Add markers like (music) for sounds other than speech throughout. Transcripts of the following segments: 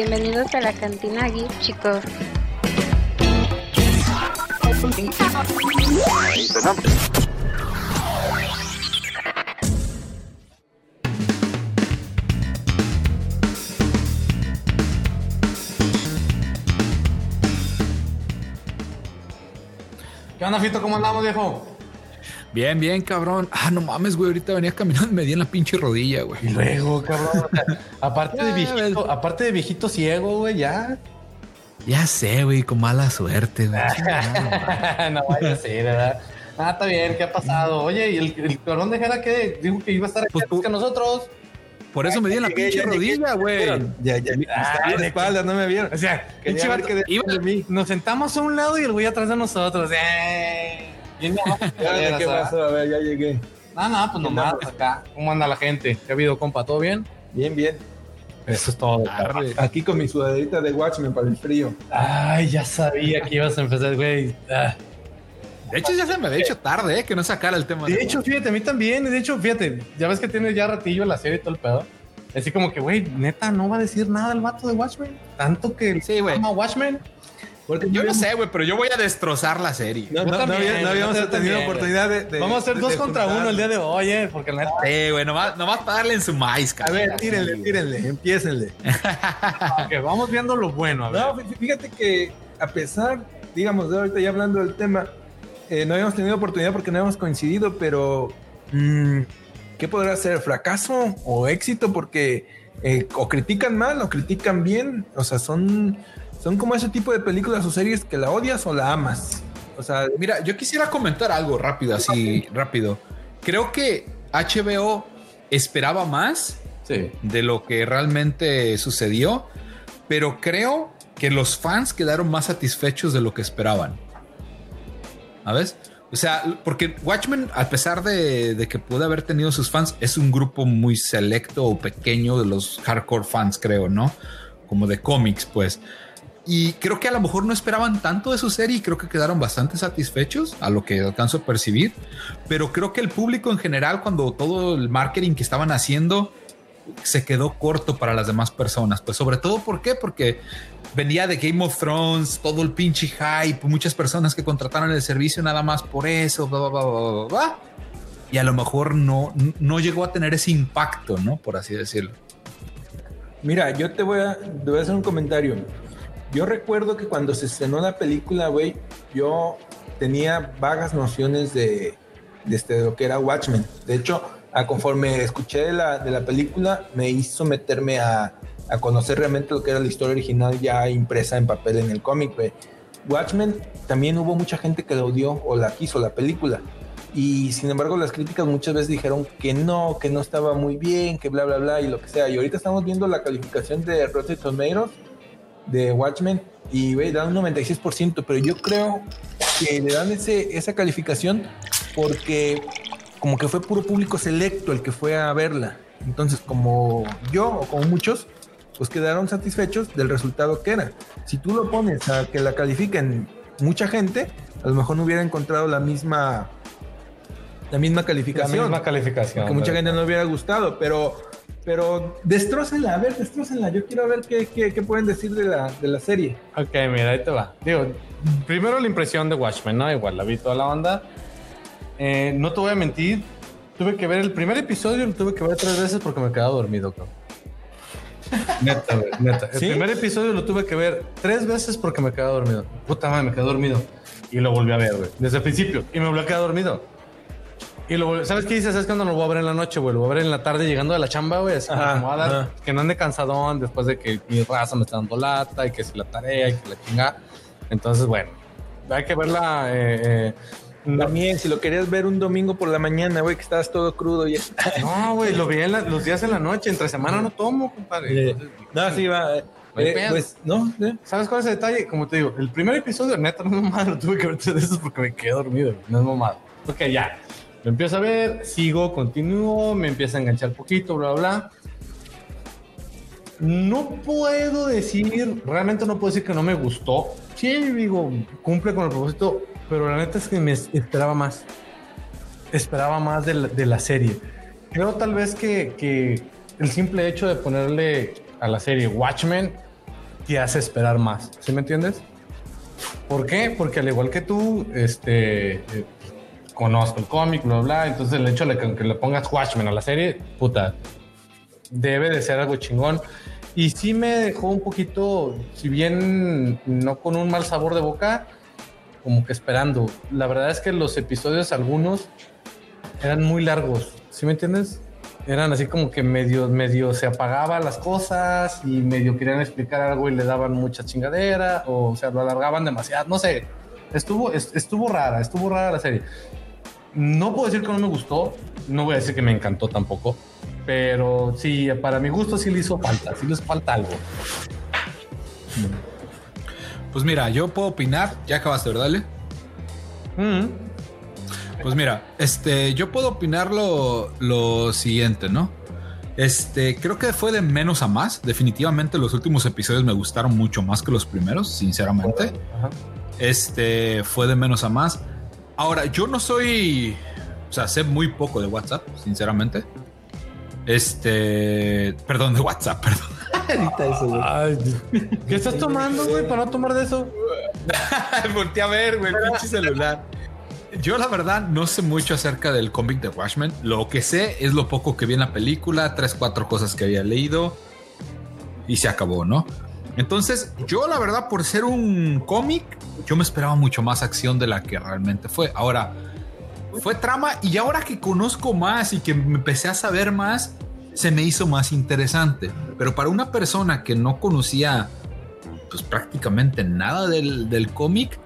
Bienvenidos a la cantina Geek, chicos. ¿Qué onda, Fito? ¿Cómo andamos, viejo? Bien, bien, cabrón. Ah, no mames, güey. Ahorita venía caminando y me di en la pinche rodilla, güey. Y luego, cabrón. aparte, de viejito, aparte de viejito ciego, güey, ya. Ya sé, güey, con mala suerte, güey. (laughs) no vaya a ser, ¿verdad? Ah, está bien, ¿qué ha pasado? Oye, ¿y el, el cabrón de Jera que dijo que iba a estar aquí Pues, antes que nosotros? Por eso me di en la pinche rodilla, güey. Ya, ya, Ah, ya, de la espalda, no me vieron. O sea, pinche vato, decía iba- de mí. nos sentamos a un lado y el güey atrás de nosotros. Eh. ¿Qué pasó? A ver, ya llegué. No, no, pues nomás acá. ¿Cómo anda la gente? ¿Qué ha habido, compa? ¿Todo bien? Bien, bien. Eso es todo. Arre. Aquí con mi sudaderita de Watchmen para el frío. Ay, ya sabía que ibas a empezar, güey. Ah. De hecho, ya se me había hecho tarde, ¿eh? Que no sacara el tema. De hecho, fíjate, a mí también. De hecho, fíjate, ya ves que tiene ya ratillo la serie y todo el pedo. Así como que, güey, neta, no va a decir nada el vato de Watchmen. Tanto que Sí, güey. Watchmen. Porque yo no sé, güey, pero yo voy a destrozar la serie. No, también, habíamos tenido oportunidad de, de- Vamos a hacer de- dos de contra juntar. uno el día de hoy, eh, porque la. Sí, güey, nomás, nomás para darle en su maíz, A ver, tírenle, tírenle, empiécenle. (laughs) que vamos viendo lo bueno, a ver. No, fí- fíjate que a pesar, digamos, de ahorita ya hablando del tema, eh, no habíamos tenido oportunidad porque no habíamos coincidido, pero mm, ¿qué podrá ser? ¿Fracaso o éxito? Porque eh, o critican mal o critican bien, o sea, son, son como ese tipo de películas o series que la odias o la amas. O sea, Mira, yo quisiera comentar algo rápido, así rápido. Creo que HBO esperaba más Sí. de lo que realmente sucedió, pero creo que los fans quedaron más satisfechos de lo que esperaban. ¿Sabes? O sea, porque Watchmen, a pesar de, de que puede haber tenido sus fans, es un grupo muy selecto o pequeño de los hardcore fans, creo, ¿no? Como de cómics, pues. Y creo que a lo mejor no esperaban tanto de su serie y creo que quedaron bastante satisfechos a lo que alcanzo a percibir. Pero creo que el público en general, cuando todo el marketing que estaban haciendo se quedó corto para las demás personas. Pues sobre todo, ¿por qué? Porque venía de Game of Thrones, todo el pinche hype, muchas personas que contrataron el servicio nada más por eso, bla, bla, bla, bla, bla. Y a lo mejor no, no llegó a tener ese impacto, ¿no? Por así decirlo. Mira, yo te voy a, te voy a hacer un comentario. Yo recuerdo que cuando se estrenó la película, güey, yo tenía vagas nociones de, de, este, de lo que era Watchmen. De hecho, a conforme escuché de la, de la película, me hizo meterme a, a conocer realmente lo que era la historia original ya impresa en papel en el cómic, güey. Watchmen también hubo mucha gente que la odió o la quiso la película. Y sin embargo, las críticas muchas veces dijeron que no, que no estaba muy bien, que bla, bla, bla, y lo que sea. Y ahorita estamos viendo la calificación de Rotten Tomatoes de Watchmen y, güey, dan un 96%, pero yo creo que le dan ese, esa calificación porque como que fue puro público selecto el que fue a verla. Entonces, como yo o como muchos, pues quedaron satisfechos del resultado que era. Si tú lo pones a que la califiquen mucha gente, a lo mejor no hubiera encontrado la misma la misma La calificación. misma calificación. que mucha gente no hubiera gustado, pero pero destrócenla, a ver, destrócenla. Yo quiero ver qué, qué, qué pueden decir de la, de la serie. Ok, mira, ahí te va. Digo, primero la impresión de Watchmen, ¿no? Igual la vi toda la onda. Eh, no te voy a mentir. Tuve que ver el primer episodio, lo tuve que ver tres veces porque me quedaba dormido, cabrón. (laughs) Neta, güey, neta. El ¿Sí? primer episodio lo tuve que ver tres veces porque me quedaba dormido. Puta madre, me quedé dormido. Y lo volví a ver, güey. Desde el principio. Y me volví a quedar dormido. Y lo ¿Sabes qué dices? ¿Sabes cuándo lo voy a ver en la noche, güey? Lo voy a ver en la tarde llegando de la chamba, güey. Así como Ajá, que voy a dar- ajá. que no ande cansadón después de que mi raza me está dando lata y que si la tarea y que la chinga. Entonces, bueno, hay que verla. Eh, eh, no, También, si lo querías ver un domingo por la mañana, güey, que estabas todo crudo y (laughs) no, güey, lo vi en la- los días en la noche. Entre semana no tomo, compadre. Eh, no, sí, va. eh, No eh, pues, no, eh. ¿Sabes cuál es el detalle? Como te digo, el primer episodio, neta, no es mamada, lo (laughs) tuve que ver tres veces porque me quedé dormido, no es mamada. Ok, ya. Lo empiezo a ver, sigo, continúo, me empieza a enganchar poquito, bla, bla. No puedo decir, realmente no puedo decir que no me gustó. Sí, digo, cumple con el propósito, pero la neta es que me esperaba más. Esperaba más de la, de la serie. Creo tal vez que, que el simple hecho de ponerle a la serie Watchmen te hace esperar más. ¿Sí me entiendes? ¿Por qué? Porque al igual que tú, este, conozco el cómic, bla, bla, entonces el hecho de que, le pongas Watchmen a la serie, puta, debe de ser algo chingón. Y sí me dejó un poquito, si bien no con un mal sabor de boca, como que esperando. La verdad es que los episodios, algunos, eran muy largos. ¿Sí me entiendes? Eran así como que medio, medio se apagaban las cosas y medio querían explicar algo y le daban mucha chingadera o, sea, lo alargaban demasiado. No sé. Estuvo, estuvo rara, estuvo rara la serie. No puedo decir que no me gustó, no voy a decir que me encantó tampoco, pero sí, para mi gusto sí le hizo falta, sí le hizo falta algo. Pues mira, yo puedo opinar, ya acabaste, ¿verdad, Ale? Mm. Pues mira, este, yo puedo opinar lo, lo siguiente, ¿no? Este, creo que fue de menos a más. Definitivamente los últimos episodios me gustaron mucho más que los primeros, sinceramente. Este, fue de menos a más. Ahora, yo no soy, o sea, sé muy poco de WhatsApp, sinceramente. Este, perdón, de WhatsApp, perdón. (laughs) ¿Qué estás tomando, güey, para no tomar de eso? (laughs) Volté a ver, güey, pinche celular. Yo la verdad no sé mucho acerca del cómic de Watchmen. Lo que sé es lo poco que vi en la película, tres, cuatro cosas que había leído y se acabó, ¿no? Entonces, yo la verdad, por ser un cómic, yo me esperaba mucho más acción de la que realmente fue. Ahora, fue trama y ahora que conozco más y que me empecé a saber más, se me hizo más interesante. Pero para una persona que no conocía pues prácticamente nada del, del cómic,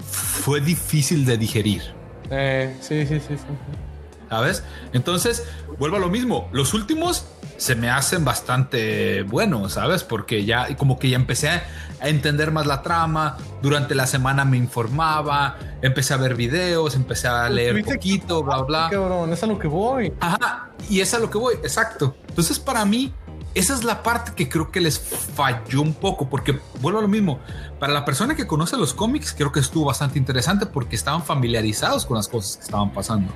fue difícil de digerir. Eh, sí, sí, sí, sí. ¿Sabes? Entonces, vuelvo a lo mismo. Los últimos se me hacen bastante buenos, ¿sabes? Porque ya como que ya empecé a, entender más la trama, durante la semana me informaba, empecé a ver videos, empecé a pues, leer un poquito, bla, bla. Cabrón, es a lo que voy. Ajá, y es a lo que voy, exacto. Entonces para mí, esa es la parte que creo que les falló un poco, porque vuelvo a lo mismo. Para la persona que conoce los cómics, creo que estuvo bastante interesante porque estaban familiarizados con las cosas que estaban pasando.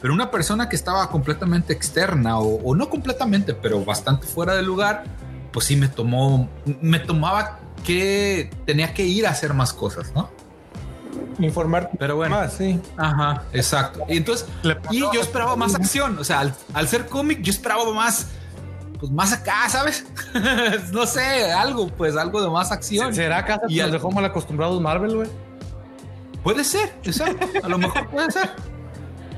Pero una persona que estaba completamente externa o, no completamente, pero bastante fuera de lugar, pues sí me tomó, me tomaba que tenía que ir a hacer más cosas, ¿no? Informar, pero bueno, más, sí. Ajá, exacto. Y entonces, y yo esperaba más acción. O sea, al, ser cómic, yo esperaba más, pues más acá, ¿sabes? (laughs) no sé, algo, pues algo de más acción. ¿Será acaso y nos dejó mal acostumbrados Marvel, güey? Puede ser, exacto. A lo mejor puede ser.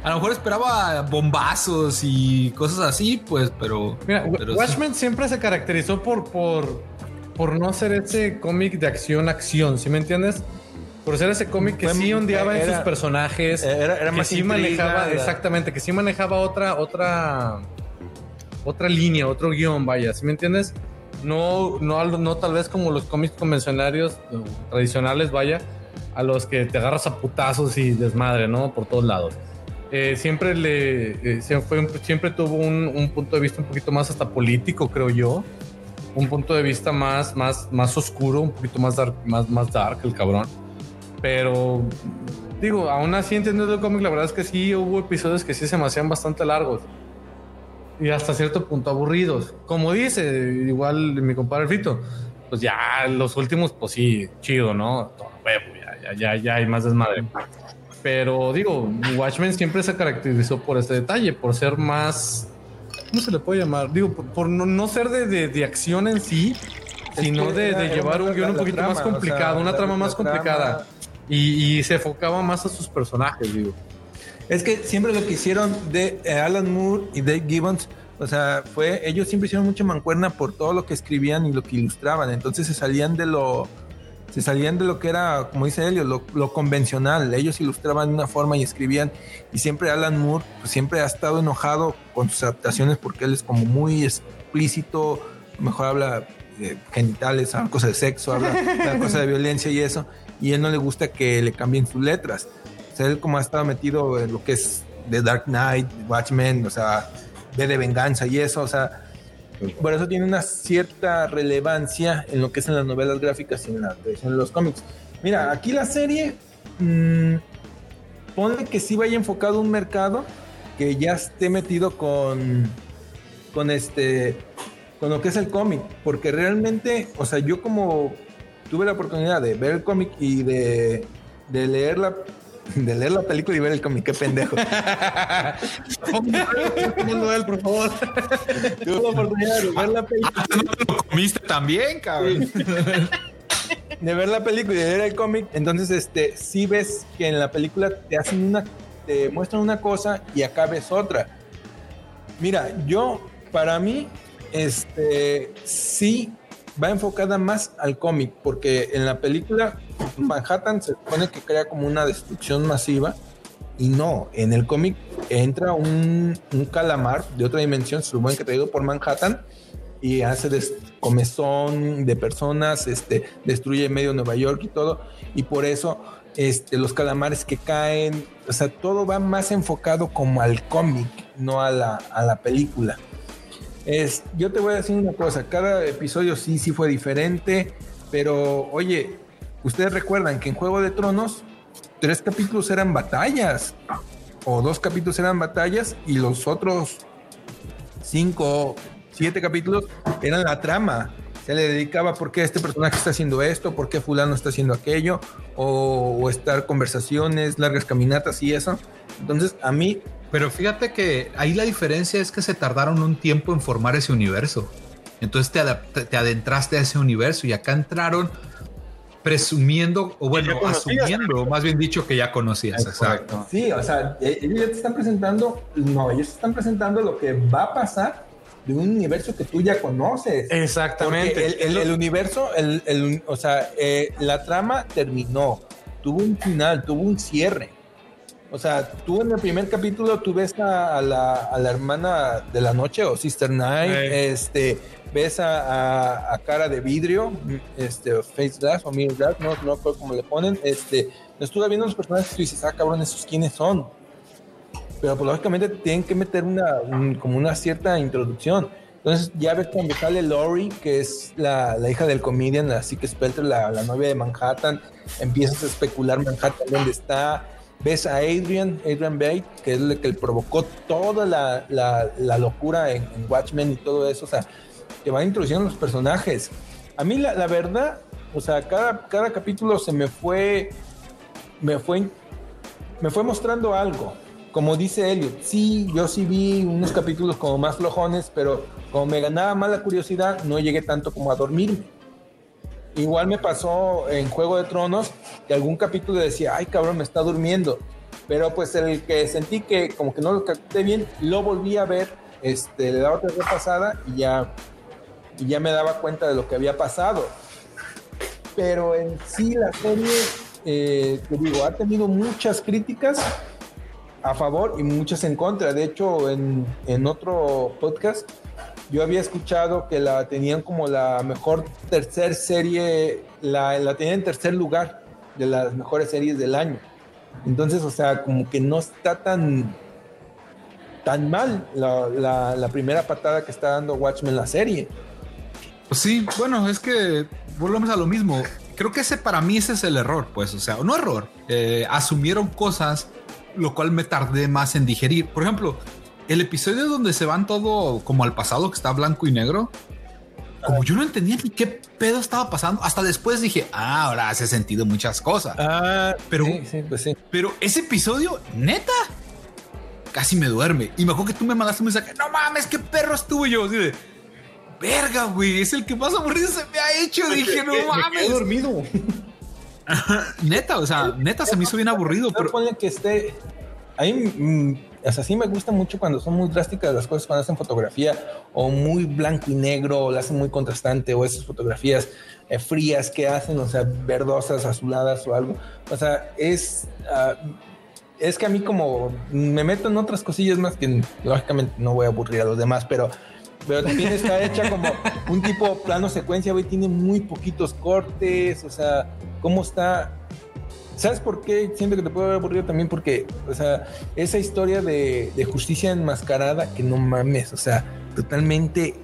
A lo mejor esperaba bombazos y cosas así, pues, pero. Mira, Watchmen siempre se caracterizó por, por, por no ser ese cómic de acción-acción, ¿sí me entiendes? Por ser ese cómic que sí ondeaba en sus personajes. Era, que sí manejaba, exactamente, que sí manejaba otra, otra, otra línea, otro guion, vaya, ¿sí me entiendes? No, no, no tal vez como los cómics convencionales, tradicionales, vaya, a los que te agarras a putazos y desmadre, ¿no? Por todos lados. Eh, siempre le eh, siempre tuvo un, punto de vista un poquito más hasta político, creo yo. Un punto de vista más, más, más oscuro, un poquito más dark, más, más dark el cabrón. Pero digo, aún así entendiendo el cómic, la verdad es que sí hubo episodios que sí se me hacían bastante largos. Y hasta cierto punto aburridos. Como dice, igual mi compadre Fito, pues ya los últimos, pues sí, chido, ¿no? ya, ya, ya hay más desmadre. Pero digo, Watchmen siempre se caracterizó por este detalle, por ser más. ¿Cómo se le puede llamar? Digo, por, no, ser de, de, acción en sí, sino de, llevar un guion un poquito más complicado, una trama más complicada. Y, se enfocaba más a sus personajes, digo. Es que siempre lo que hicieron de eh, Alan Moore y Dave Gibbons, o sea, fue, ellos siempre hicieron mucha mancuerna por todo lo que escribían y lo que ilustraban. Entonces se salían de lo se salían de lo que era, como dice Elio, lo, convencional. Ellos ilustraban de una forma y escribían. Y siempre Alan Moore pues, siempre ha estado enojado con sus adaptaciones porque él es como muy explícito, mejor habla de genitales, habla cosas de sexo, habla cosas de violencia y eso. Y él no le gusta que le cambien sus letras. O sea, él como ha estado metido en lo que es The Dark Knight, Watchmen, o sea, ve de venganza y eso, o sea, por eso tiene una cierta relevancia en lo que es en las novelas gráficas y en la de los cómics. Mira, aquí la serie mmm, pone que sí vaya enfocado un mercado que ya esté metido con, con este con lo que es el cómic, porque realmente, o sea, yo como tuve la oportunidad de ver el cómic y de, de leer la (laughs) de leer la película y ver el cómic, qué pendejo. (laughs) Noel, por favor. (laughs) Tuve la oportunidad de ver la película. Ah, lo comiste también, cabrón. de ver la película y de leer el cómic, entonces este sí ves que en la película te hacen una, te muestran una cosa y acá ves otra. Mira, yo para mí, este sí va enfocada más al cómic, porque en la película Manhattan se supone que crea como una destrucción masiva. Y no, en el cómic entra un, un calamar de otra dimensión, se supone que traído por Manhattan, y hace comezón de personas, este, destruye medio Nueva York y todo, y por eso este, los calamares que caen, o sea, todo va más enfocado como al cómic, no a la, a la película. Yo te voy a decir una cosa, cada episodio sí, sí fue diferente, pero oye, ustedes recuerdan que en Juego de Tronos, tres capítulos eran batallas, o dos capítulos eran batallas, y los otros cinco, siete capítulos eran la trama. Se le dedicaba por qué este personaje está haciendo esto, por qué fulano está haciendo aquello, o, o estar conversaciones, largas caminatas y eso. Entonces, a mí, Pero fíjate que ahí la diferencia es que se tardaron un tiempo en formar ese universo. Entonces te, te adentraste a ese universo y acá entraron presumiendo, o bueno, asumiendo, más bien dicho, que ya conocías. Exacto. sí, o sea, e- ellos ya te están presentando, no, ellos te están presentando lo que va a pasar de un universo que tú ya conoces. Exactamente. El, el- el universo, el, el- o sea, eh, la trama terminó, tuvo un final, tuvo un cierre. O sea, tú en el primer capítulo tú ves a, a la, a la hermana de la noche o Sister Night, Eh. este, ves a, a- cara de vidrio, este, face glass o mirror glass, no, no recuerdo cómo le ponen, este, estuve viendo los personajes y tú dices, ah, cabrón, esos quiénes son. Pero pues lógicamente te tienen que meter una, un- como una cierta introducción. Entonces ya ves cuando sale Lori, que es la, la hija del comedian, la Sick Spelter, la, la novia de Manhattan, empiezas a especular Manhattan dónde está. Ves a Adrian, Adrian Bate, que es el que provocó toda la, la- locura en, en Watchmen y todo eso. O sea, te van introduciendo los personajes. A mí la, la verdad, o sea, cada, cada capítulo se me fue, me fue, me fue mostrando algo. Como dice Elliot, sí, yo sí vi unos capítulos como más flojones, pero como me ganaba más la curiosidad, no llegué tanto como a dormirme. Igual me pasó en Juego de Tronos, que algún capítulo decía, ay cabrón, me está durmiendo. Pero pues el que sentí que como que no lo capté bien, lo volví a ver, este, le daba otra repasada y ya, y ya me daba cuenta de lo que había pasado. Pero en sí la serie, eh, te digo, ha tenido muchas críticas a favor y muchas en contra. De hecho, en, en otro podcast yo había escuchado que la tenían como la mejor tercer serie, la, tenían en tercer lugar de las mejores series del año. Entonces, o sea, como que no está tan tan mal la primera patada que está dando Watchmen la serie. Pues sí, bueno, es que volvemos a lo mismo. Creo que ese para mí ese es el error, pues, o sea, no error. eh, asumieron cosas, lo cual me tardé más en digerir. Por ejemplo, el episodio donde se van todo como al pasado, que está blanco y negro. Como yo no entendía ni qué pedo estaba pasando, hasta después dije, ah, ahora hace sentido muchas cosas. Ah, Pero- sí, sí, pues sí. Pero ese episodio, neta, casi me duerme. Y me acuerdo que tú me mandaste un mensaje, no mames, qué perro estuve yo. Así de, verga, güey, es el que más aburrido se me ha hecho. Dije, no (laughs) Me mames. dormido. Neta, o sea, neta se me hizo bien aburrido, Pero pero que esté. Ahí, mm, o sea, sí me gusta mucho cuando son muy drásticas las cosas, cuando hacen fotografía o muy blanco y negro, o la hacen muy contrastante, o esas fotografías eh, frías que hacen, o sea, verdosas, azuladas o algo. O sea, es. ah, es que a mí, como me meto en otras cosillas más que lógicamente no voy a aburrir a los demás, pero. Pero también está hecha como un tipo plano secuencia, güey. Tiene muy poquitos cortes. O sea, cómo está ¿Sabes por qué siento que te puede haber aburrido también? Porque, o sea, esa historia de, de justicia enmascarada que no mames, o sea, totalmente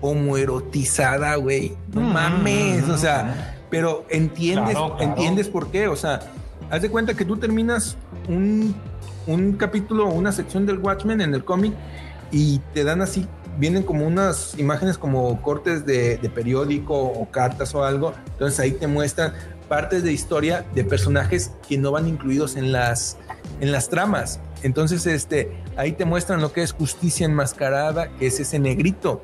homoerotizada, güey. No Mm, mames, mm, o sea, pero entiendes, Claro, claro. entiendes por qué, o sea, haz de cuenta que tú terminas un, un capítulo, una sección del Watchmen en el cómic y te dan así vienen como unas imágenes como cortes de, de periódico o cartas o algo. Entonces ahí te muestran partes de historia de personajes que no van incluidos en las, en las tramas. Entonces, este, ahí te muestran lo que es justicia enmascarada, que es ese negrito,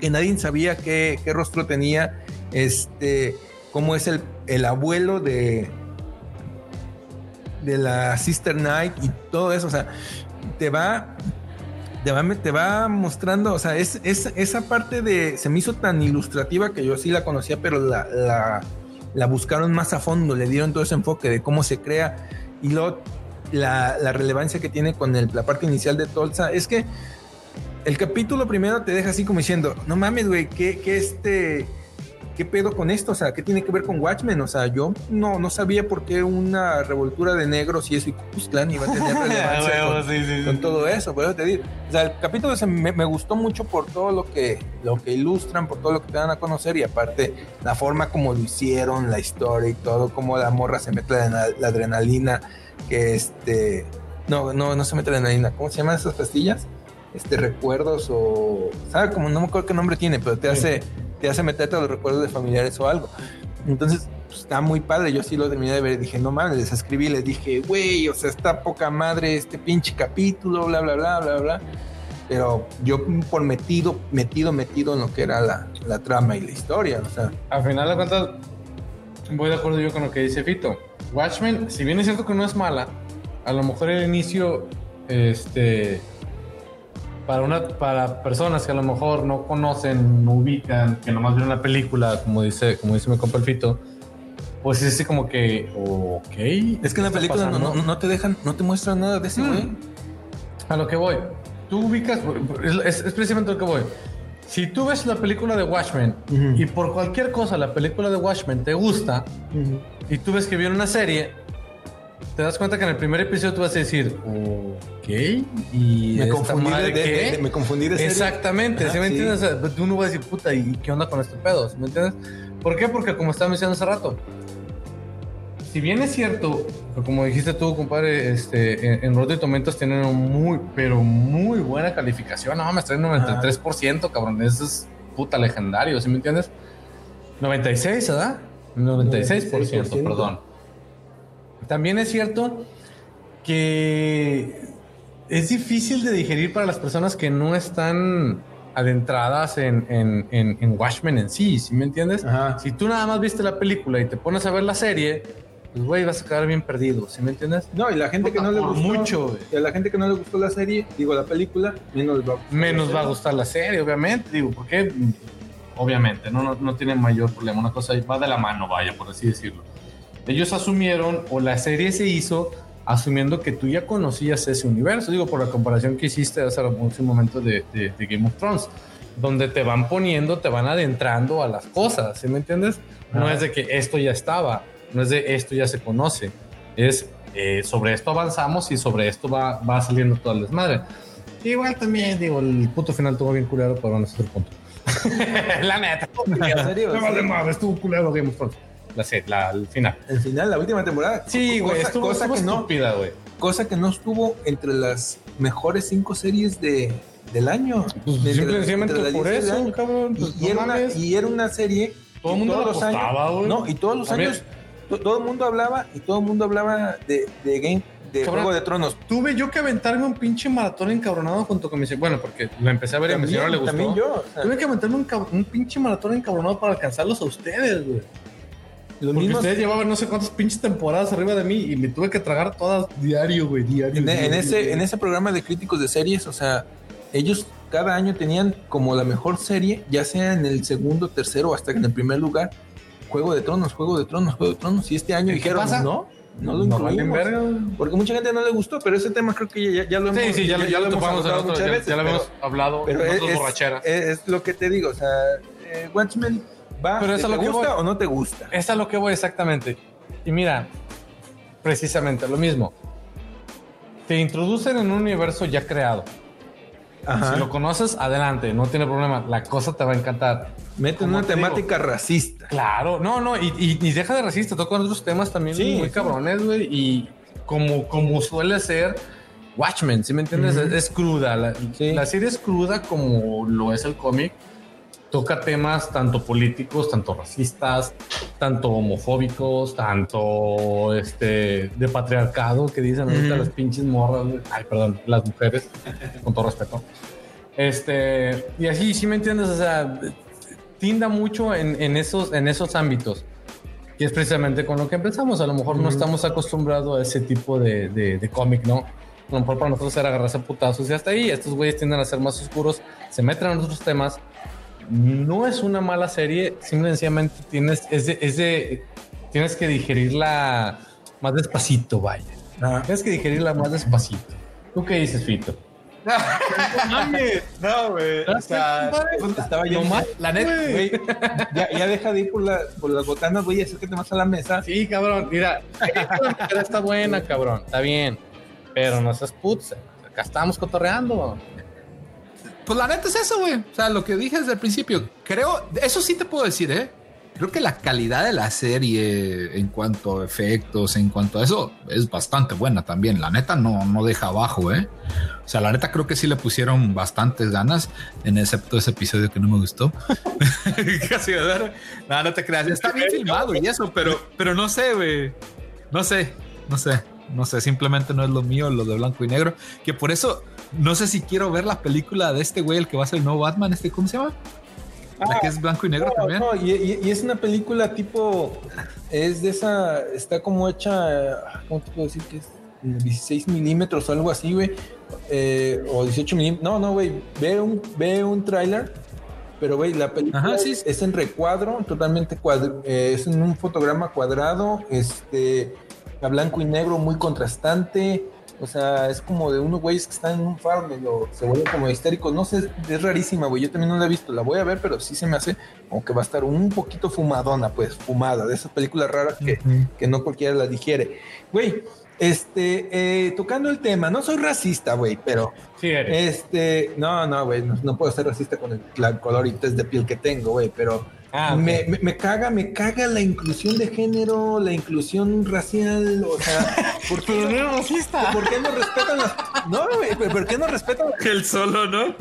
que nadie sabía qué, qué rostro tenía, este, cómo es el, el abuelo de, de la Sister Knight y todo eso. O sea, te va, te va, mostrando, o sea, es, es, esa parte de, se me hizo tan ilustrativa que yo sí la conocía, pero la, buscaron más a fondo, le dieron todo ese enfoque de cómo se crea y luego la, relevancia que tiene con la parte inicial de Tulsa. Es que el capítulo primero te deja así como diciendo, no mames, güey, que, que este ¿qué pedo con esto? O sea, ¿qué tiene que ver con Watchmen? O sea, yo no, no sabía por qué una revoltura de negros y eso y Klan iba a tener (laughs) relevancia con, Sí, sí, sí. con todo eso, puedo te digo. O sea, el capítulo se me, me gustó mucho por todo lo que, lo que ilustran, por todo lo que te dan a conocer y aparte la forma como lo hicieron, la historia y todo, cómo la morra se mete la, la adrenalina, que este... No, no, no se mete la adrenalina. ¿Cómo se llaman esas pastillas? Este, recuerdos o... ¿Sabe? Como no me acuerdo qué nombre tiene, pero te hace te hace meterte a los recuerdos de familiares o algo. Entonces, pues, está muy padre. Yo sí lo terminé de ver y dije, no mames, les escribí, les dije, güey, o sea, está poca madre este pinche capítulo, bla, bla, bla, bla, bla. Pero yo por metido, metido, metido en lo que era la, la trama y la historia, o sea. Al final de cuentas, voy de acuerdo yo con lo que dice Fito. Watchmen, si bien es cierto que no es mala, a lo mejor el inicio, este, para una, para personas que a lo mejor no conocen, no ubican, que nomás ven una película, como dice, como dice mi compa el Fito, pues es así como que, ok. Es que en la ¿qué está película no, no, no te dejan, no te muestran nada de ese Mm. güey. A lo que voy. Tú ubicas, es, es precisamente lo que voy. Si tú ves la película de Watchmen Ujú. y por cualquier cosa la película de Watchmen te gusta y tú ves que viene una serie, te das cuenta que en el primer episodio tú vas a decir, ok, y Me confundí de, de- qué?" de- de- me confundí de serie. Exactamente, Ajá, ¿sí me sí. entiendes? O sea, tú no vas a decir, puta, ¿y qué onda con este pedo? ¿Sí me entiendes? ¿Por qué? Porque como estaba mencionando hace rato, si bien es cierto, como dijiste tú, compadre, este, en, en Rotten Tomatoes tienen un muy, pero muy buena calificación. No, me traen un 93%, cabrón. Eso es puta legendario, ¿sí me entiendes? 96, ¿verdad? 96%, 96%. perdón. También es cierto que es difícil de digerir para las personas que no están adentradas en, en, en, en Watchmen en sí, ¿sí me entiendes? Ajá. Si tú nada más viste la película y te pones a ver la serie, pues güey, vas a quedar bien perdido, ¿sí me entiendes? No, y la gente que no le gustó mucho, y a la gente que no le gustó la serie, digo la película, menos va a gustar Menos la va a serie. gustar la serie, obviamente, digo, porque obviamente no, no, no tiene mayor problema, una cosa va de la mano, vaya, por así decirlo. Ellos asumieron, o la serie se hizo asumiendo que tú ya conocías ese universo, digo, por la comparación que hiciste hace un momento de, de- de Game of Thrones, donde te van poniendo, te van adentrando a las cosas, ¿sí me entiendes? No Ajá. es de que esto ya estaba, no es de esto ya se conoce, es eh, sobre esto avanzamos y sobre esto va, va saliendo toda la desmadre. Igual también, digo, el puto final estuvo bien culero, pero no es otro punto. (laughs) la neta. ¿En serio? Me vale madre, estuvo culero Game of Thrones. La, la, el final. El final, la última temporada. Sí, güey, estuvo, cosa estuvo que no, estúpida, güey. cosa que no estuvo entre las mejores cinco series de, del año. Pues simplemente por 10 del eso, cabrón. Y, pues, y no era una, y era una serie. Todo el mundo todos la los apostaba, años. güey. No, y todos los años. to- Todo el mundo hablaba y todo el mundo hablaba de, de Game, de Cabrón. Juego de Tronos. Tuve yo que aventarme un pinche maratón encabronado junto con mi... Bueno, porque la empecé a ver y a mi señora le gustó. también yo. o sea, Tuve que aventarme un, un pinche maratón encabronado para alcanzarlos a ustedes, güey. Los Porque mismos- ustedes llevaban no sé cuántas pinches temporadas arriba de mí y me tuve que tragar todas diario, güey, diario. en, diario, en ese, en ese programa de críticos de series, o sea, ellos cada año tenían como la mejor serie, ya sea en el segundo, tercero hasta en el primer lugar. Juego de Tronos, Juego de Tronos, Juego de Tronos. Y este año ¿Qué dijeron, pasa? no, no lo incluimos. Porque mucha gente no le gustó, pero ese tema creo que ya, ya lo hemos Sí, sí, ya, lo- ya lo hemos otro- muchas ya, veces, ya lo pero- habíamos hablado pero en es, borracheras. es- es lo que te digo, o sea, eh, Watchmen va, Pero ¿te eso es lo que gusta voy. o no te gusta? Es a lo que voy exactamente. Y mira, precisamente lo mismo. Te introducen en un universo ya creado. Si lo conoces, adelante, no tiene problema. La cosa te va a encantar. Como una te digo. temática racista. Claro, no, no, y, y, y deja de resistir, toca otros temas también Sí, muy sí. cabrones, güey. Y como, como suele ser Watchmen, ¿sí me entiendes? Ujú. es, es cruda. La, la serie es cruda como lo es el cómic. Toca temas tanto políticos, tanto racistas, tanto homofóbicos, tanto este de patriarcado que dicen ahorita Ujú. las pinches morras. Ay, perdón, las mujeres, con todo respeto. Este, y así, sí me entiendes, o sea, tinda mucho en, en esos, en esos ámbitos. Y es precisamente con lo que empezamos. A lo mejor no Ujú. estamos acostumbrados a ese tipo de, de, de cómic, ¿no? A lo mejor para nosotros era agarrarse a putazos y hasta ahí. Estos güeyes tienden a ser más oscuros, se meten en otros temas. No es una mala serie, simplemente tienes, es de, es de- tienes que digerirla más despacito, vaya. Ah, Tienes que digerirla más despacito. ¿Tú qué dices, Fito? No, güey. O sea, estaba yo No más, la neta, güey. Ya, ya deja de ir por, la, por las botanas, güey, acércate más a la mesa. Sí, cabrón, mira, está buena, cabrón, está bien, pero no seas putz, acá estamos cotorreando. Pues la neta es eso, güey. O sea, lo que dije desde el principio. Creo, eso sí te puedo decir, ¿eh? Creo que la calidad de la serie en cuanto a efectos, en cuanto a eso, es bastante buena también. La neta no, no deja abajo, ¿eh? O sea, la neta creo que sí le pusieron bastantes ganas, en excepto ese episodio que no me gustó. (laughs) Casi, ¿verdad? No, no te creas. Está bien filmado y eso, pero, pero no sé, güey. No sé, no sé. No sé, simplemente no es lo mío, lo de blanco y negro. Que por eso no sé si quiero ver la película de este güey, el que va a ser el nuevo Batman, este, ¿cómo se llama? La que es blanco y negro No, también. no, y, es una película tipo, es de esa, está como hecha, ¿cómo te puedo decir que es? 16 milímetros o algo así, güey, eh, o 18 milímetros, no, no, güey, ve un, ve un tráiler, pero güey, la película Ajá, sí, es, en recuadro, totalmente cuadro, es en un fotograma cuadrado, este, a blanco y negro, muy contrastante, o sea, es como de unos güeyes que están en un faro, medio- se vuelven como histéricos. No sé, es rarísima, güey. Yo también no la he visto. La voy a ver, pero sí se me hace como que va a estar un poquito fumadona, pues, fumada, de esas películas raras que, que no cualquiera la digiere. Güey, este, eh, tocando el tema, no soy racista, güey, pero Sí, eres. este, no, no, güey, no, no puedo ser racista con el, la color y test de piel que tengo, güey, pero Ah, me, me, me caga, me caga la inclusión de género, la inclusión racial, o sea, ¿por qué, eres racista. ¿por qué no respetan las, no, güey, pero ¿por qué no respetan, El solo, ¿no?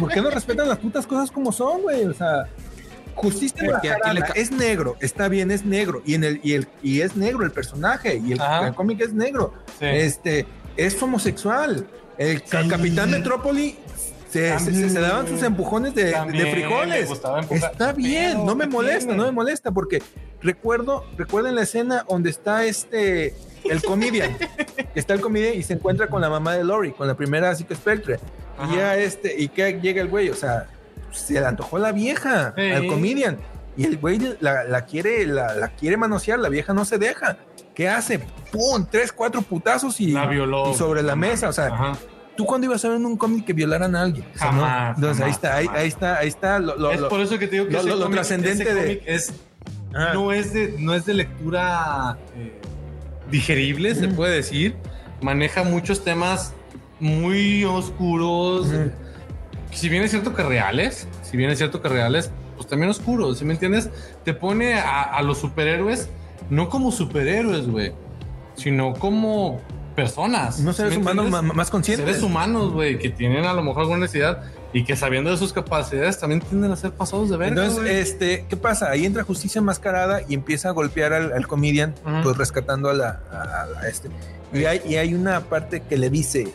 por qué no respetan las putas cosas como son, güey? O sea, justicia Porque aquí le es negro, está bien, es negro, y en el, y el, y es negro el personaje, y el, cómic es negro, Sí. este, es homosexual, el ca- Capitán Metrópoli se, se- se- se daban sus empujones de, de También frijoles. Está bien, Pero, no me ¿qué molesta, no me molesta, porque recuerdo, recuerden la escena donde está este, el comedian, (laughs) está el comedian y se encuentra con la mamá de Lori, con la primera Psico Spectre. Ajá. Y ya este, y que llega el güey, o sea, se le antojó la vieja Sí. al comedian. Y el güey la, la quiere, la, la quiere manosear, la vieja no se deja. ¿Qué hace? ¡Pum! Tres, cuatro putazos y, La violó. y sobre la mesa. O sea, Ajá. ¿Tú cuándo ibas a ver en un cómic que violaran a alguien? O sea, ¿no? Jamás, Entonces ahí está, ahí, jamás. ahí está, ahí está. Lo, lo- es por eso que te digo que lo- ese cómic- trascendente ese de- es Ajá. no es de no es de lectura eh, digerible se puede decir maneja muchos temas muy oscuros si bien es cierto que reales si bien es cierto que reales pues también oscuros ¿sí me entiendes? te pone a, a los superhéroes no como superhéroes güey sino como personas no ¿sí seres humanos ma- más conscientes. seres humanos, güey, que tienen a lo mejor alguna necesidad y que sabiendo de sus capacidades también tienden a ser pasados de verga. Entonces, este, ¿qué pasa? Ahí entra justicia enmascarada y empieza a golpear al, al comedian, Ujú. pues rescatando a la a, a este. Y hay, y hay una parte que le dice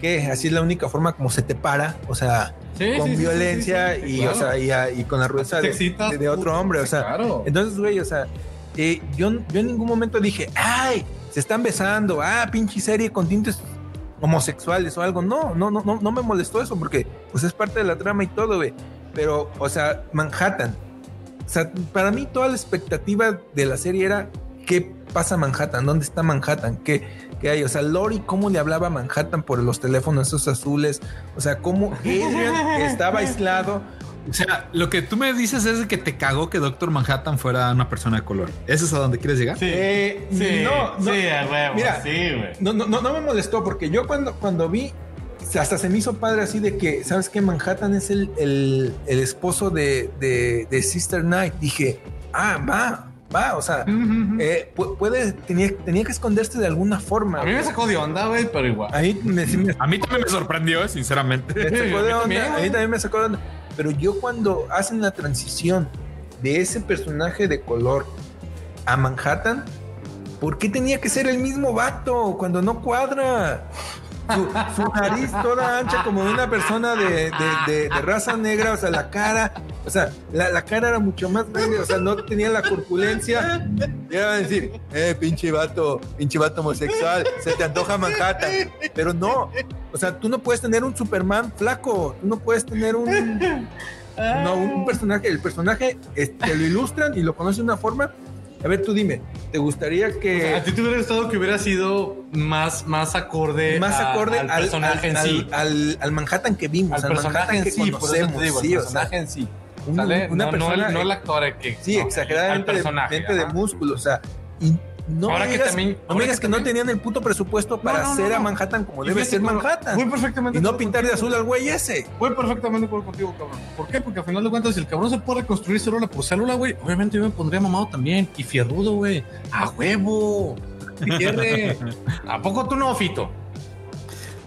que así es la única forma como se te para, o sea, Sí, con sí, violencia sí, y, claro. o sea, y, a- y con la rueda Te de, de- de otro hombre, o sea. claro. Entonces, güey, o sea, eh, yo, yo en ningún momento dije, ay, se están besando, ah, pinche serie con tintes homosexuales o algo. No, no, no, no, no me molestó eso porque pues es parte de la trama y todo, güey. Pero, o sea, Manhattan. O sea, para mí toda la expectativa de la serie era qué pasa Manhattan, dónde está Manhattan, qué, qué hay. O sea, Lori, cómo le hablaba a Manhattan por los teléfonos esos azules. O sea, cómo Adrian (laughs) estaba aislado. O sea, lo que tú me dices es que te cagó que Doctor Manhattan fuera una persona de color. ¿Eso es a donde quieres llegar? Sí, Eh, sí, no, no. sí, a huevo, Mira, sí, güey. No, no, no, no me molestó porque yo cuando, cuando vi, hasta se me hizo padre así de que, ¿sabes qué? Manhattan es el, el, el esposo de, de, de Sister Night. Dije, ah, va, Va, o sea, eh, pu- puede, tenía, tenía que esconderse de alguna forma. A mí me sacó de onda, güey, pero igual. Ahí me, sí me- A mí también me sorprendió, sinceramente. me sacó a de mí onda. a mí también me sacó de onda. Pero yo cuando hacen la transición de ese personaje de color a Manhattan, ¿por qué tenía que ser el mismo vato cuando no cuadra? Su, su nariz toda ancha como de una persona de, de- de- de raza negra, o sea, la cara, o sea, la, la cara era mucho más grande, o sea, no tenía la corpulencia. Y iban a decir, eh, pinche vato, pinche vato homosexual, se te antoja Manhattan. Pero no, o sea, tú no puedes tener un Superman flaco, tú no puedes tener un, no, un, personaje, el personaje este, lo ilustran y lo conocen de una forma. A ver, tú dime, ¿te gustaría que A ti te hubiera gustado que hubiera sido más, más acorde, más a- acorde al al, personaje al- en sí. al- al- Manhattan que vimos, Al personaje Manhattan en que sí, por conocemos, digo, sí, el o sea, personaje en sí. un- una no, persona, no el, no el actor que. sí, no, exageradamente de, personaje, de ajá. músculo, o sea, y no Ahora me que también- no me digas que que no tenían el puto presupuesto para No, no, hacer no, a no. Manhattan como debe ser Manhattan. Voy perfectamente Y no pintar de azul al güey ese. Voy perfectamente de acuerdo contigo, cabrón. ¿Por qué? Porque al final de cuentas, si el cabrón se puede reconstruir célula por célula, güey, obviamente yo me pondría mamado también. Y fierrudo, güey. A huevo. (laughs) ¿A poco tú no, Fito?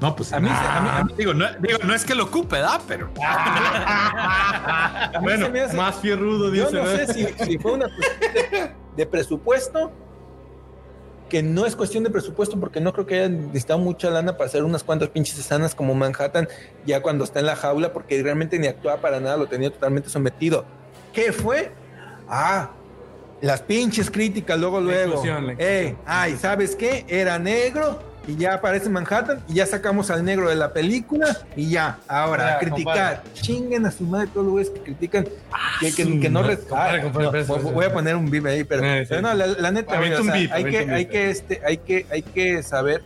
No, pues A mí ah, a mí- a mí- digo, no, digo, no es que lo ocupe, ¿da? Pero (laughs) bueno, hace- más fierrudo, Yo dice. no ¿verdad? sé si, si fue una cuestión de, de presupuesto, que no es cuestión de presupuesto, porque no creo que hayan necesitado mucha lana para hacer unas cuantas pinches escenas como Manhattan, ya cuando está en la jaula, porque realmente ni actuaba para nada, lo tenía totalmente sometido. ¿Qué fue? Ah, las pinches críticas, luego, La luego. la inclusión. Ey, ay, ¿sabes qué? Era negro. Y ya aparece Manhattan y ya sacamos al negro de la película y ya, ahora, Ya, a criticar. Chinguen a su madre todos los güeyes que critican que, que- que no compadre, Ah, compadre, no, voy- a poner un vive ahí, pero, Eh, sí. pero no, la, la neta, güey, o un sea, beat, hay que, hay que, este, hay que, hay que saber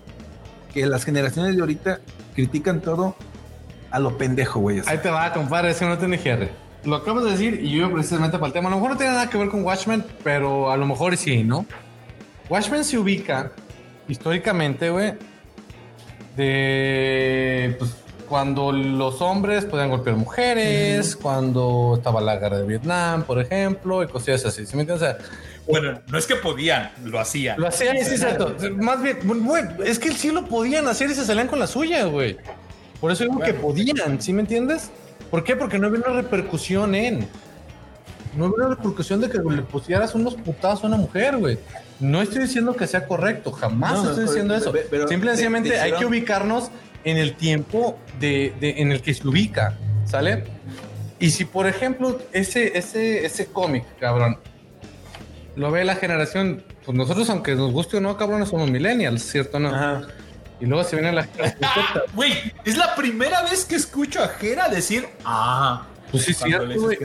que las generaciones de ahorita critican todo a lo pendejo, güey. o sea. Ahí te va, compadre, ese no tiene GR. Lo acabas de decir y yo precisamente para el tema. A lo mejor no tiene nada que ver con Watchmen, pero a lo mejor sí, ¿no? Watchmen se ubica históricamente, güey, de pues, cuando los hombres podían golpear mujeres, cuando estaba la guerra de Vietnam, por ejemplo, y cosillas así. ¿Sí me entiendes? O sea, bueno, no es que podían, lo hacían. lo hacían, sí, cierto. Más bien, güey, es que sí lo podían hacer y se salían con la suya, güey. Por eso digo que podían, ¿sí me entiendes? ¿Por qué? Porque no había una repercusión en. No había una repercusión de que le pusieras unos putazos a una mujer, güey. No estoy diciendo que sea correcto, jamás No, no, estoy pero- diciendo eso. pero- pero Simple y de- sencillamente hay que ubicarnos en el tiempo de, de- en el que se ubica, ¿sale? Y si, por ejemplo, ese, ese, ese cómic, cabrón, lo ve la generación, pues nosotros, aunque nos guste o no, cabrón, somos millennials, ¿cierto o no? Ajá. Y luego se viene la. (laughs) Güey, es la primera vez que escucho a Jera decir, ah, Pues sí, cierto, güey.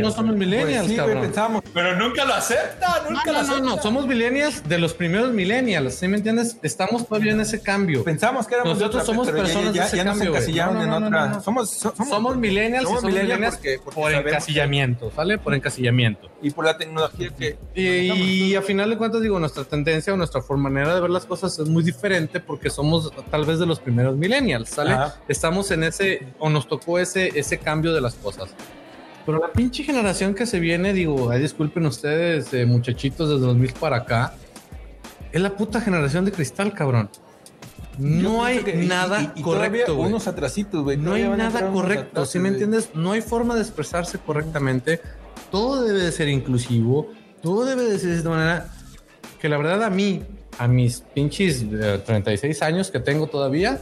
no somos millennials, Pues sí, cabrón. pensamos. pero nunca lo acepta, No, nunca lo no, no, acepta. no, somos millennials de los primeros millennials, ¿sí me entiendes? Estamos todavía en ese cambio. Pensamos que éramos Nosotros otra, somos pero ya- personas ya, de ese ya nos cambio, güey. encasillaron No, no, en no, no, otra. no. Somos, so- somos, Somos millennials somos y somos millennials millennials porque- porque por encasillamiento, ¿sale? Por encasillamiento. y por la tecnología que Y, y a final de cuentas, digo, nuestra tendencia o nuestra forma, manera de ver las cosas es muy diferente porque somos tal vez de los primeros millennials, ¿sale? Ajá. Estamos en ese, o nos tocó ese, ese cambio de las cosas. Pero la pinche generación que se viene, digo, ay, disculpen ustedes, eh, muchachitos desde 2000 para acá, es la puta generación de cristal, cabrón. No hay que- nada y- y todavía correcto. Unos atrasitos, güey. No hay nada correcto, ¿sí me entiendes? No hay forma de expresarse correctamente. Todo debe de ser inclusivo, todo debe de ser de esta manera que la verdad a mí, a mis pinches eh, 36 años que tengo todavía,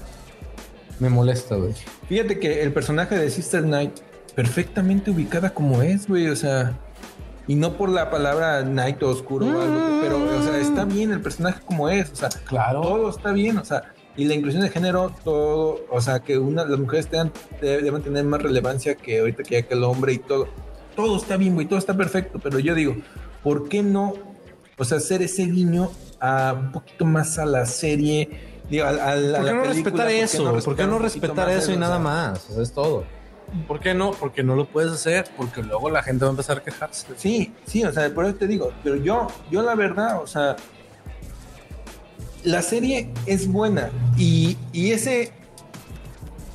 me molesta, güey. Fíjate que el personaje de Sister Knight, perfectamente ubicada como es, güey. O sea, y no por la palabra Night o oscuro o algo, pero, o sea, está bien el personaje como es. O sea, Claro. todo está bien. O sea, y la inclusión de género, todo, o sea, que una, las mujeres tengan, de- deben tener más relevancia que ahorita que ya que el hombre y todo. Todo está bien, güey, todo está perfecto. Pero yo digo, ¿por qué no, o sea, hacer ese guiño a un poquito más a la serie? Digo, a, a a ¿Por qué no película, respetar eso? ¿Por qué no un poquito respetar más eso y o nada sea, más? Eso es todo. ¿Por qué no? Porque no lo puedes hacer, porque luego la gente va a empezar a quejarse. Sí, sí, o sea, por eso te digo, pero yo, yo la verdad, o sea, la serie es buena y, y ese,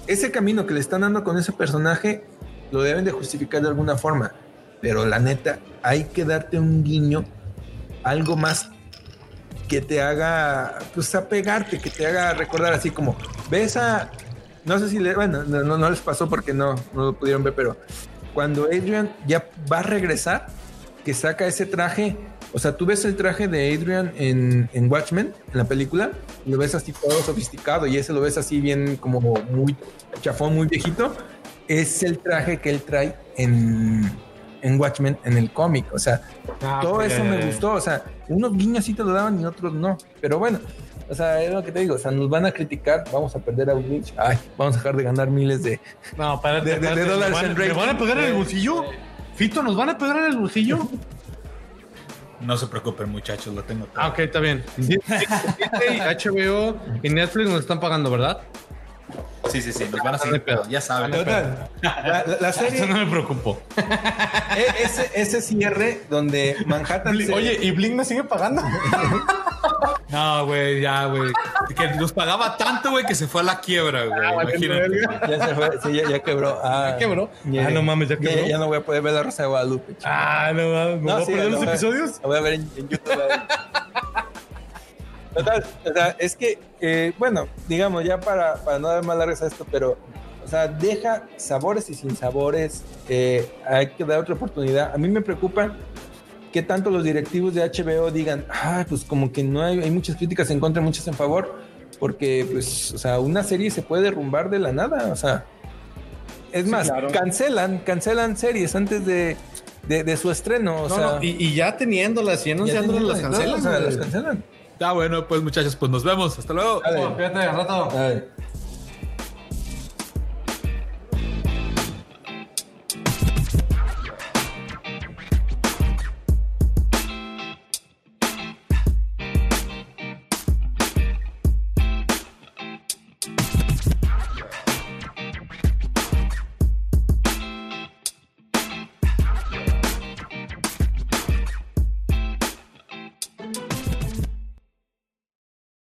ese camino que le están dando con ese personaje lo deben de justificar de alguna forma, pero la neta, hay que darte un guiño algo más que te haga, pues, apegarte, que te haga recordar así como, ves a, no sé si le, bueno, no, no, no les pasó porque no, no lo pudieron ver, pero cuando Adrian ya va a regresar, que saca ese traje, o sea, tú ves el traje de Adrian en, en Watchmen, en la película, y lo ves así todo sofisticado y ese lo ves así bien como muy chafón, muy viejito, es el traje que él trae en, en Watchmen en el cómic, o sea, Ah, todo eso me gustó, o sea, unos guiños sí te lo daban y otros no, pero bueno, o sea, es lo que te digo, o sea, nos van a criticar, vamos a perder a Unich, ay, vamos a dejar de ganar miles de, No, espérate, De- de- de espérate, dólares ¿me van- en ¿Me rating. van a pegar en el bolsillo? Fito, ¿nos van a pegar en el bolsillo? No se preocupen, muchachos, lo tengo todo. Ah, ok, está bien. (laughs) HBO y Netflix nos están pagando, ¿verdad? Sí, sí, sí, nos van a seguir pedo, ya saben. Total, la, la- la (laughs) Eso serie, no me preocupo. (laughs) e- ese, ese cierre donde Manhattan se- Oye, ¿y Blink me sigue pagando? (laughs) No, güey, ya, güey. Que nos pagaba tanto, güey, que se fue a la quiebra, güey. Imagínate. ya se fue, sí, ya, ya quebró. Ah, ¿Ya quebró? Ah, no mames, ¿ya quebró? Ya, no voy a poder ver la Rosa de Guadalupe. chico. Ah, no, no, ¿me voy a sí, perder la los voy a- episodios? La voy a ver en, en YouTube. Total, o sea, es que, eh, bueno, digamos, ya para, para no dar más largas a esto, pero, o sea, deja sabores y sin sabores, eh, hay que dar otra oportunidad. A mí me preocupa que tanto los directivos de HBO digan, ah, pues como que no hay, hay muchas críticas en contra, muchas en favor, porque, pues, o sea, una serie se puede derrumbar de la nada, o sea, es más, claro. cancelan, cancelan series antes de, de, de su estreno, o No, sea, no, y, y ya teniéndolas y anunciándolas las cancelan. o sea, las cancelan. Está bueno, pues, muchachos, pues nos vemos. Hasta luego. Dale. Fíjate, al rato. Ay.